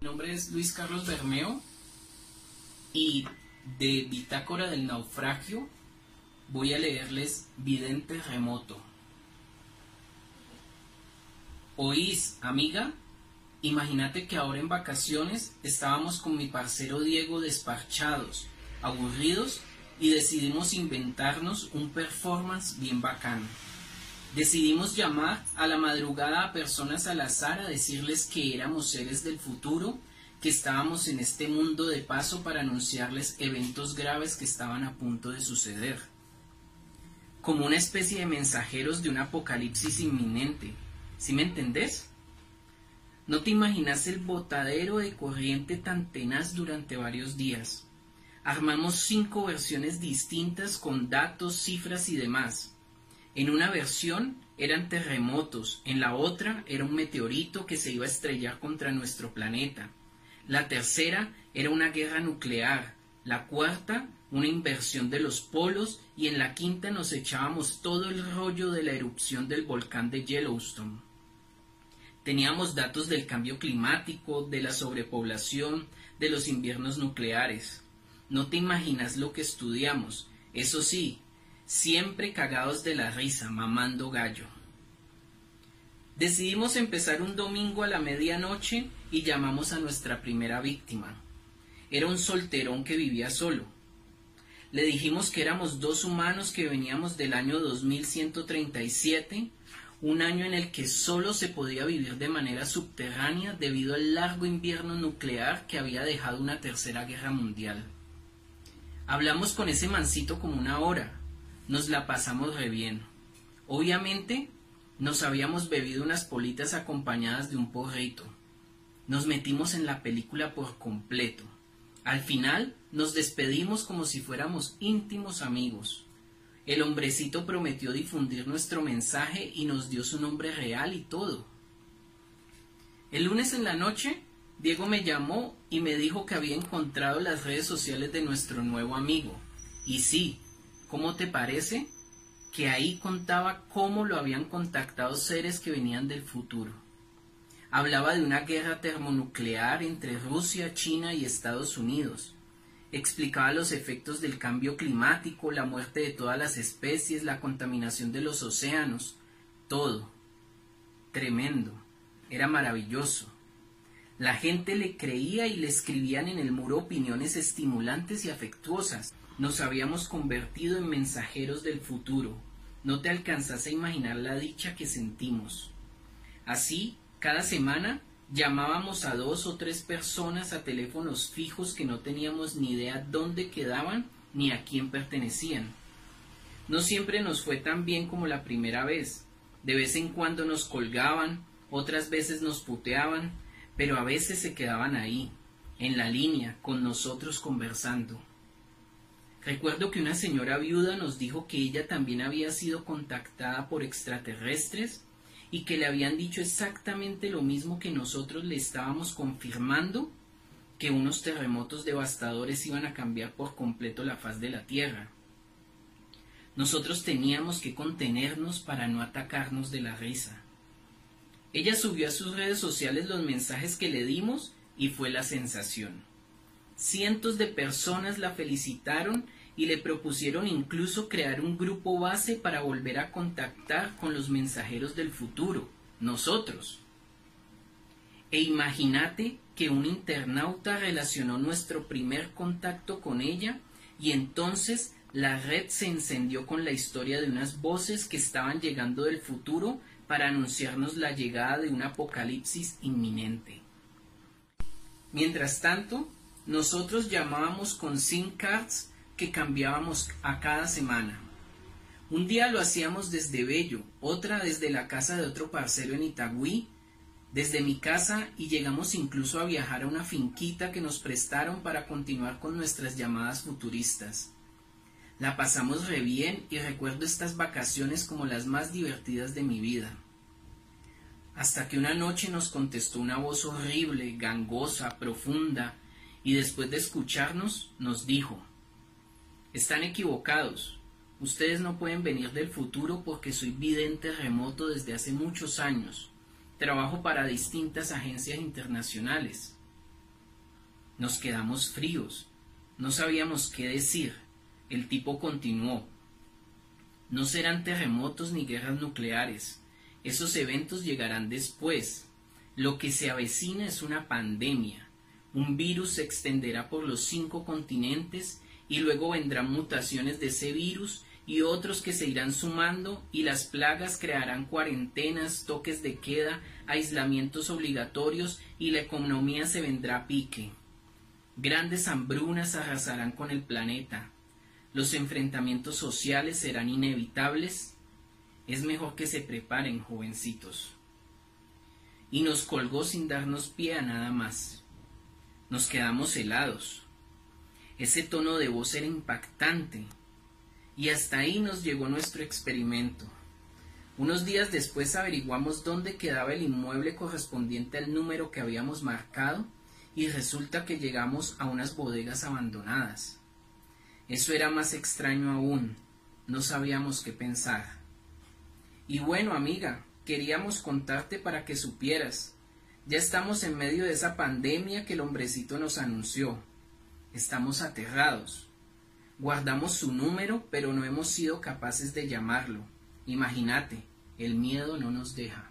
Mi nombre es Luis Carlos Bermeo y de Bitácora del Naufragio voy a leerles Vidente Remoto. ¿Oís, amiga? Imagínate que ahora en vacaciones estábamos con mi parcero Diego despachados, aburridos y decidimos inventarnos un performance bien bacano. Decidimos llamar a la madrugada a personas al azar a decirles que éramos seres del futuro, que estábamos en este mundo de paso para anunciarles eventos graves que estaban a punto de suceder. Como una especie de mensajeros de un apocalipsis inminente. ¿Sí me entendés? No te imaginas el botadero de corriente tan tenaz durante varios días. Armamos cinco versiones distintas con datos, cifras y demás. En una versión eran terremotos, en la otra era un meteorito que se iba a estrellar contra nuestro planeta. La tercera era una guerra nuclear, la cuarta una inversión de los polos y en la quinta nos echábamos todo el rollo de la erupción del volcán de Yellowstone. Teníamos datos del cambio climático, de la sobrepoblación, de los inviernos nucleares. No te imaginas lo que estudiamos. Eso sí, siempre cagados de la risa, mamando gallo. Decidimos empezar un domingo a la medianoche y llamamos a nuestra primera víctima. Era un solterón que vivía solo. Le dijimos que éramos dos humanos que veníamos del año 2137, un año en el que solo se podía vivir de manera subterránea debido al largo invierno nuclear que había dejado una tercera guerra mundial. Hablamos con ese mancito como una hora, nos la pasamos re bien. Obviamente, nos habíamos bebido unas politas acompañadas de un porrito. Nos metimos en la película por completo. Al final, nos despedimos como si fuéramos íntimos amigos. El hombrecito prometió difundir nuestro mensaje y nos dio su nombre real y todo. El lunes en la noche, Diego me llamó y me dijo que había encontrado las redes sociales de nuestro nuevo amigo. Y sí, ¿Cómo te parece? Que ahí contaba cómo lo habían contactado seres que venían del futuro. Hablaba de una guerra termonuclear entre Rusia, China y Estados Unidos. Explicaba los efectos del cambio climático, la muerte de todas las especies, la contaminación de los océanos, todo. Tremendo. Era maravilloso. La gente le creía y le escribían en el muro opiniones estimulantes y afectuosas. Nos habíamos convertido en mensajeros del futuro. No te alcanzas a imaginar la dicha que sentimos. Así, cada semana llamábamos a dos o tres personas a teléfonos fijos que no teníamos ni idea dónde quedaban ni a quién pertenecían. No siempre nos fue tan bien como la primera vez. De vez en cuando nos colgaban, otras veces nos puteaban, pero a veces se quedaban ahí, en la línea, con nosotros conversando. Recuerdo que una señora viuda nos dijo que ella también había sido contactada por extraterrestres y que le habían dicho exactamente lo mismo que nosotros le estábamos confirmando que unos terremotos devastadores iban a cambiar por completo la faz de la Tierra. Nosotros teníamos que contenernos para no atacarnos de la risa. Ella subió a sus redes sociales los mensajes que le dimos y fue la sensación. Cientos de personas la felicitaron y le propusieron incluso crear un grupo base para volver a contactar con los mensajeros del futuro, nosotros. E imagínate que un internauta relacionó nuestro primer contacto con ella y entonces la red se encendió con la historia de unas voces que estaban llegando del futuro para anunciarnos la llegada de un apocalipsis inminente. Mientras tanto, nosotros llamábamos con SIM cards que cambiábamos a cada semana. Un día lo hacíamos desde Bello, otra desde la casa de otro parcero en Itagüí, desde mi casa y llegamos incluso a viajar a una finquita que nos prestaron para continuar con nuestras llamadas futuristas. La pasamos re bien y recuerdo estas vacaciones como las más divertidas de mi vida. Hasta que una noche nos contestó una voz horrible, gangosa, profunda, y después de escucharnos nos dijo, están equivocados, ustedes no pueden venir del futuro porque soy vidente remoto desde hace muchos años, trabajo para distintas agencias internacionales. Nos quedamos fríos. No sabíamos qué decir. El tipo continuó. No serán terremotos ni guerras nucleares. Esos eventos llegarán después. Lo que se avecina es una pandemia. Un virus se extenderá por los cinco continentes y luego vendrán mutaciones de ese virus y otros que se irán sumando y las plagas crearán cuarentenas, toques de queda, aislamientos obligatorios y la economía se vendrá a pique. Grandes hambrunas arrasarán con el planeta. Los enfrentamientos sociales serán inevitables. Es mejor que se preparen, jovencitos. Y nos colgó sin darnos pie a nada más. Nos quedamos helados. Ese tono de voz era impactante y hasta ahí nos llegó nuestro experimento. Unos días después averiguamos dónde quedaba el inmueble correspondiente al número que habíamos marcado y resulta que llegamos a unas bodegas abandonadas. Eso era más extraño aún, no sabíamos qué pensar. Y bueno, amiga, queríamos contarte para que supieras. Ya estamos en medio de esa pandemia que el hombrecito nos anunció. Estamos aterrados. Guardamos su número, pero no hemos sido capaces de llamarlo. Imagínate, el miedo no nos deja.